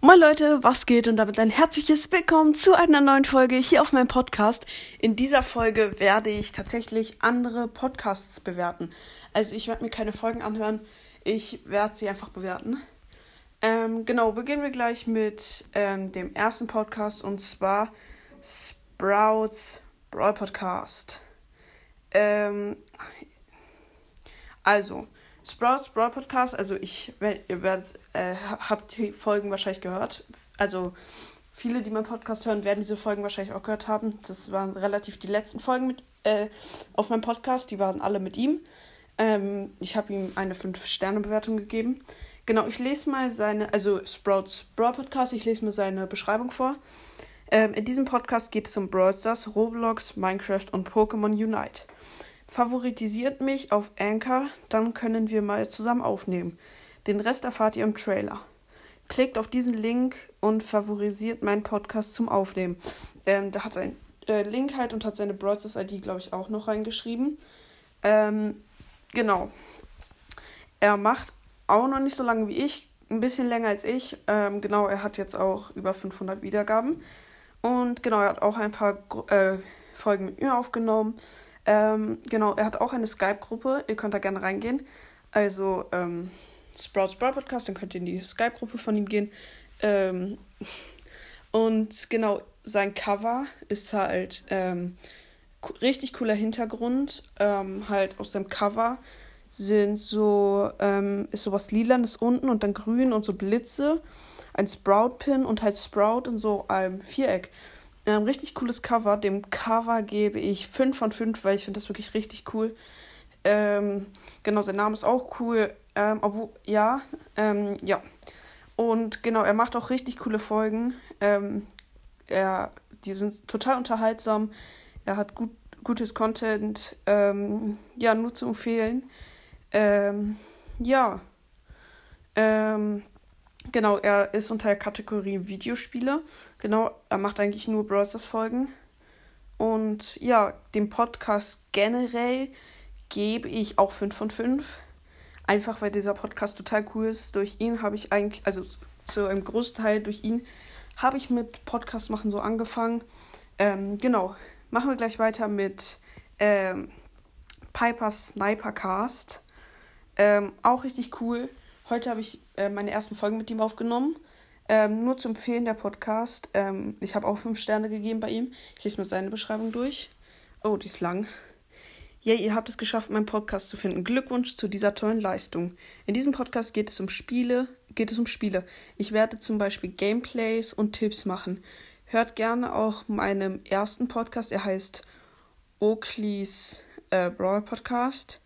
Moin Leute, was geht und damit ein herzliches Willkommen zu einer neuen Folge hier auf meinem Podcast. In dieser Folge werde ich tatsächlich andere Podcasts bewerten. Also ich werde mir keine Folgen anhören, ich werde sie einfach bewerten. Ähm, genau, beginnen wir gleich mit ähm, dem ersten Podcast und zwar Sprouts Brawl Podcast. Ähm, also, Sprouts Brawl Podcast, also ich, ihr werdet, äh, habt die Folgen wahrscheinlich gehört. Also viele, die meinen Podcast hören, werden diese Folgen wahrscheinlich auch gehört haben. Das waren relativ die letzten Folgen mit, äh, auf meinem Podcast, die waren alle mit ihm. Ähm, ich habe ihm eine 5-Sterne-Bewertung gegeben. Genau, ich lese mal seine, also Sprouts Brawl Podcast, ich lese mal seine Beschreibung vor. Ähm, in diesem Podcast geht es um Brawl Stars, Roblox, Minecraft und Pokémon Unite. Favoritisiert mich auf Anchor, dann können wir mal zusammen aufnehmen. Den Rest erfahrt ihr im Trailer. Klickt auf diesen Link und favorisiert meinen Podcast zum Aufnehmen. Ähm, da hat ein äh, Link halt und hat seine Broadcast ID, glaube ich, auch noch reingeschrieben. Ähm, genau. Er macht auch noch nicht so lange wie ich, ein bisschen länger als ich. Ähm, genau, er hat jetzt auch über 500 Wiedergaben. Und genau, er hat auch ein paar äh, Folgen mit mir aufgenommen. Ähm, genau, er hat auch eine Skype-Gruppe. Ihr könnt da gerne reingehen. Also, ähm, Sprouts Sprout Podcast, dann könnt ihr in die Skype-Gruppe von ihm gehen. Ähm, und genau, sein Cover ist halt ähm, richtig cooler Hintergrund. Ähm, halt aus dem Cover sind so, ähm, ist sowas Lilanes unten und dann grün und so Blitze. Ein Sprout-Pin und halt Sprout in so einem Viereck. Ähm, richtig cooles Cover. Dem Cover gebe ich 5 von 5, weil ich finde das wirklich richtig cool. Ähm, genau, sein Name ist auch cool. Ähm, obwohl, ja, ähm, ja. Und genau, er macht auch richtig coole Folgen. Ähm, er, die sind total unterhaltsam. Er hat gut, gutes Content. Ähm, ja, nur zu empfehlen. Ähm, ja. Ähm, Genau, er ist unter der Kategorie Videospiele. Genau, er macht eigentlich nur Browsers Folgen. Und ja, dem Podcast generell gebe ich auch 5 von 5. Einfach weil dieser Podcast total cool ist. Durch ihn habe ich eigentlich, also zu einem Großteil durch ihn, habe ich mit Podcast machen so angefangen. Ähm, genau, machen wir gleich weiter mit ähm, Piper's Snipercast. Ähm, auch richtig cool. Heute habe ich äh, meine ersten Folgen mit ihm aufgenommen. Ähm, nur zu empfehlen, der Podcast. Ähm, ich habe auch fünf Sterne gegeben bei ihm. Ich lese mal seine Beschreibung durch. Oh, die ist lang. Ja, ihr habt es geschafft, meinen Podcast zu finden. Glückwunsch zu dieser tollen Leistung. In diesem Podcast geht es um Spiele, geht es um Spiele. Ich werde zum Beispiel Gameplays und Tipps machen. Hört gerne auch meinem ersten Podcast. Er heißt Oakley's äh, Brawl Podcast.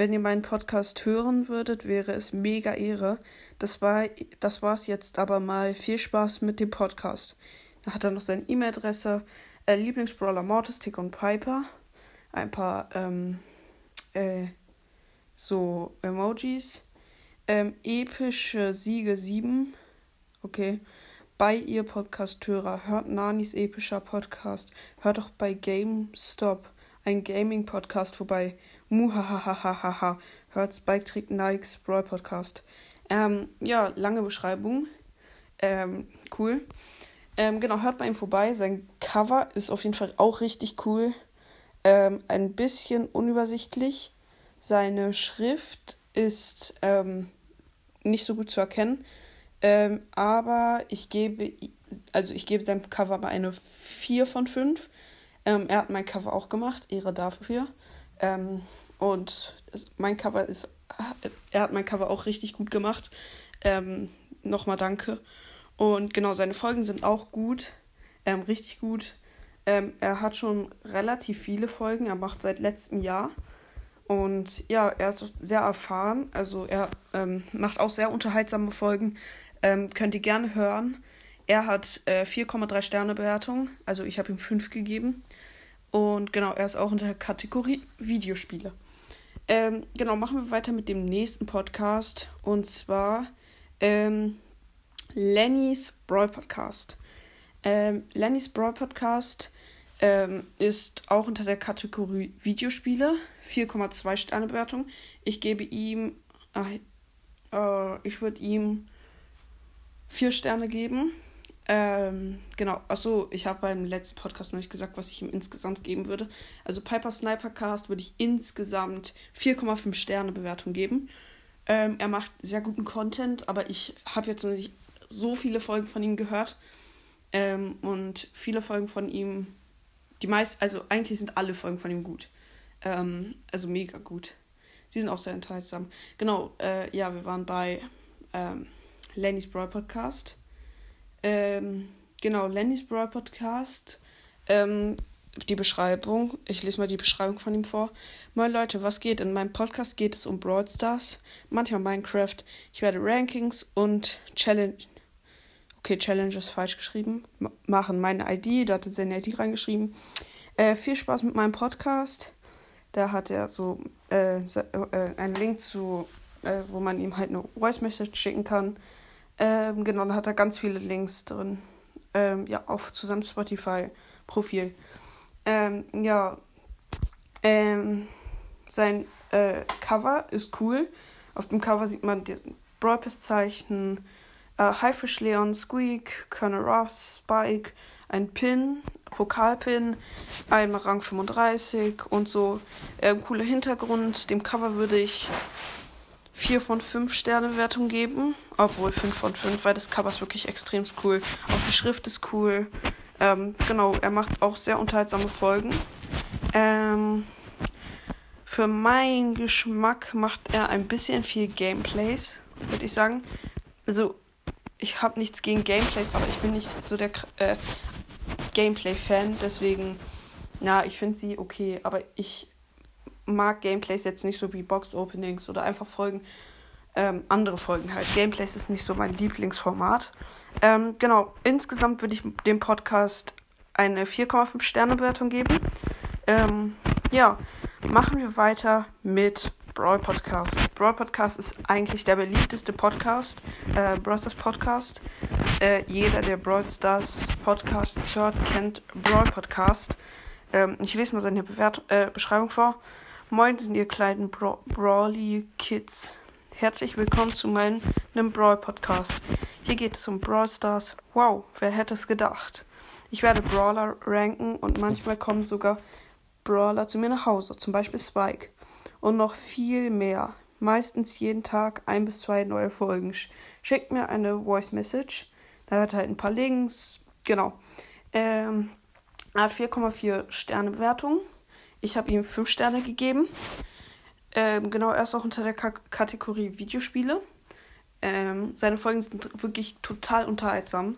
Wenn ihr meinen Podcast hören würdet, wäre es mega Ehre. Das war das war's jetzt aber mal. Viel Spaß mit dem Podcast. Da hat er noch seine E-Mail-Adresse, äh, Lieblingsbrawler Mortis, Tick und Piper, ein paar ähm, äh, so Emojis, ähm, epische Siege 7, okay, bei ihr Podcast-Hörer, hört Nanis epischer Podcast, hört doch bei GameStop, ein Gaming-Podcast vorbei Muhahahaha. Hört Spike Trick Nikes Brawl Podcast. Ähm, ja, lange Beschreibung. Ähm, cool. Ähm, genau, hört bei ihm vorbei. Sein Cover ist auf jeden Fall auch richtig cool. Ähm, ein bisschen unübersichtlich. Seine Schrift ist ähm, nicht so gut zu erkennen. Ähm, aber ich gebe, also ich gebe seinem Cover mal eine 4 von 5. Ähm, er hat mein Cover auch gemacht, Ehre dafür. Ähm, und es, mein Cover ist, er hat mein Cover auch richtig gut gemacht. Ähm, Nochmal danke. Und genau, seine Folgen sind auch gut, ähm, richtig gut. Ähm, er hat schon relativ viele Folgen, er macht seit letztem Jahr. Und ja, er ist sehr erfahren, also er ähm, macht auch sehr unterhaltsame Folgen. Ähm, könnt ihr gerne hören. Er hat äh, 4,3 Sterne Bewertung, also ich habe ihm 5 gegeben. Und genau, er ist auch in der Kategorie Videospiele. Ähm, genau, machen wir weiter mit dem nächsten Podcast. Und zwar ähm, Lennys Brawl Podcast. Ähm, Lennys Brawl Podcast ähm, ist auch unter der Kategorie Videospiele. 4,2 Sterne Bewertung. Ich gebe ihm. Ach, äh, ich würde ihm vier Sterne geben. Ähm, genau, achso, ich habe beim letzten Podcast noch nicht gesagt, was ich ihm insgesamt geben würde. Also Piper Sniper Cast würde ich insgesamt 4,5 Sterne Bewertung geben. Ähm, er macht sehr guten Content, aber ich habe jetzt noch nicht so viele Folgen von ihm gehört. Ähm, und viele Folgen von ihm, die meisten, also eigentlich sind alle Folgen von ihm gut. Ähm, also mega gut. Sie sind auch sehr unterhaltsam. Genau, äh, ja, wir waren bei ähm, Lenny's Brawl Podcast. Ähm, genau, Lenny's Brawl Podcast. Ähm, die Beschreibung. Ich lese mal die Beschreibung von ihm vor. Moin Leute, was geht? In meinem Podcast geht es um Brawl Stars, manchmal Minecraft. Ich werde Rankings und Challenge. Okay, Challenge ist falsch geschrieben. M machen meine ID, da hat er seine ID reingeschrieben. Äh, viel Spaß mit meinem Podcast. Da hat er so äh, äh, einen Link zu, äh, wo man ihm halt eine Voice Message schicken kann. Ähm, genau, da hat er ganz viele Links drin. Ähm, ja, auf zu seinem Spotify-Profil. Ähm, ja, ähm, sein äh, Cover ist cool. Auf dem Cover sieht man die Brawl Zeichen, äh, Haifisch Leon, Squeak, Colonel Ross, Spike, ein Pin, Pokalpin, einmal Rang 35 und so. Äh, cooler Hintergrund. Dem Cover würde ich 4 von 5 Sterne Wertung geben. Obwohl 5 von 5, weil das Cover ist wirklich extrem cool. Auch die Schrift ist cool. Ähm, genau, er macht auch sehr unterhaltsame Folgen. Ähm, für meinen Geschmack macht er ein bisschen viel Gameplays, würde ich sagen. Also, ich habe nichts gegen Gameplays, aber ich bin nicht so der äh, Gameplay-Fan. Deswegen, na, ich finde sie okay, aber ich mag Gameplays jetzt nicht so wie Box-Openings oder einfach Folgen, ähm, andere Folgen halt. Gameplays ist nicht so mein Lieblingsformat. Ähm, genau, insgesamt würde ich dem Podcast eine 4,5 Sterne Bewertung geben. Ähm, ja, machen wir weiter mit Brawl Podcast. Brawl Podcast ist eigentlich der beliebteste Podcast, äh, Brawl Stars Podcast. Äh, jeder, der Brawl Stars Podcasts hört, kennt Brawl Podcast. Ähm, ich lese mal seine Bewert äh, Beschreibung vor. Moin sind ihr kleinen Bra Brawly Kids. Herzlich willkommen zu meinem Brawl Podcast. Hier geht es um Brawl Stars. Wow, wer hätte es gedacht? Ich werde Brawler ranken und manchmal kommen sogar Brawler zu mir nach Hause, zum Beispiel Spike. Und noch viel mehr. Meistens jeden Tag ein bis zwei neue Folgen. Schickt mir eine Voice Message. Da hat halt ein paar Links. Genau. Ähm, 4,4 Sterne Bewertung. Ich habe ihm 5 Sterne gegeben. Ähm, genau, er ist auch unter der K Kategorie Videospiele. Ähm, seine Folgen sind wirklich total unterhaltsam.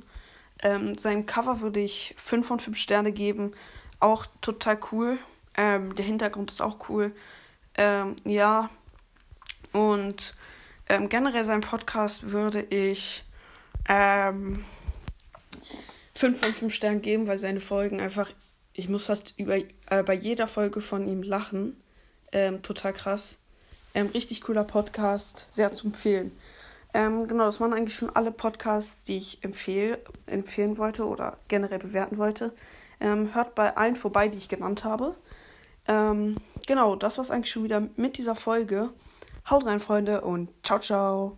Ähm, sein Cover würde ich 5 von 5 Sterne geben. Auch total cool. Ähm, der Hintergrund ist auch cool. Ähm, ja. Und ähm, generell sein Podcast würde ich ähm, 5 von 5 Sternen geben, weil seine Folgen einfach ich muss fast über, äh, bei jeder Folge von ihm lachen. Ähm, total krass. Ähm, richtig cooler Podcast, sehr zu empfehlen. Ähm, genau, das waren eigentlich schon alle Podcasts, die ich empfehl, empfehlen wollte oder generell bewerten wollte. Ähm, hört bei allen vorbei, die ich genannt habe. Ähm, genau, das war's eigentlich schon wieder mit dieser Folge. Haut rein, Freunde, und ciao, ciao.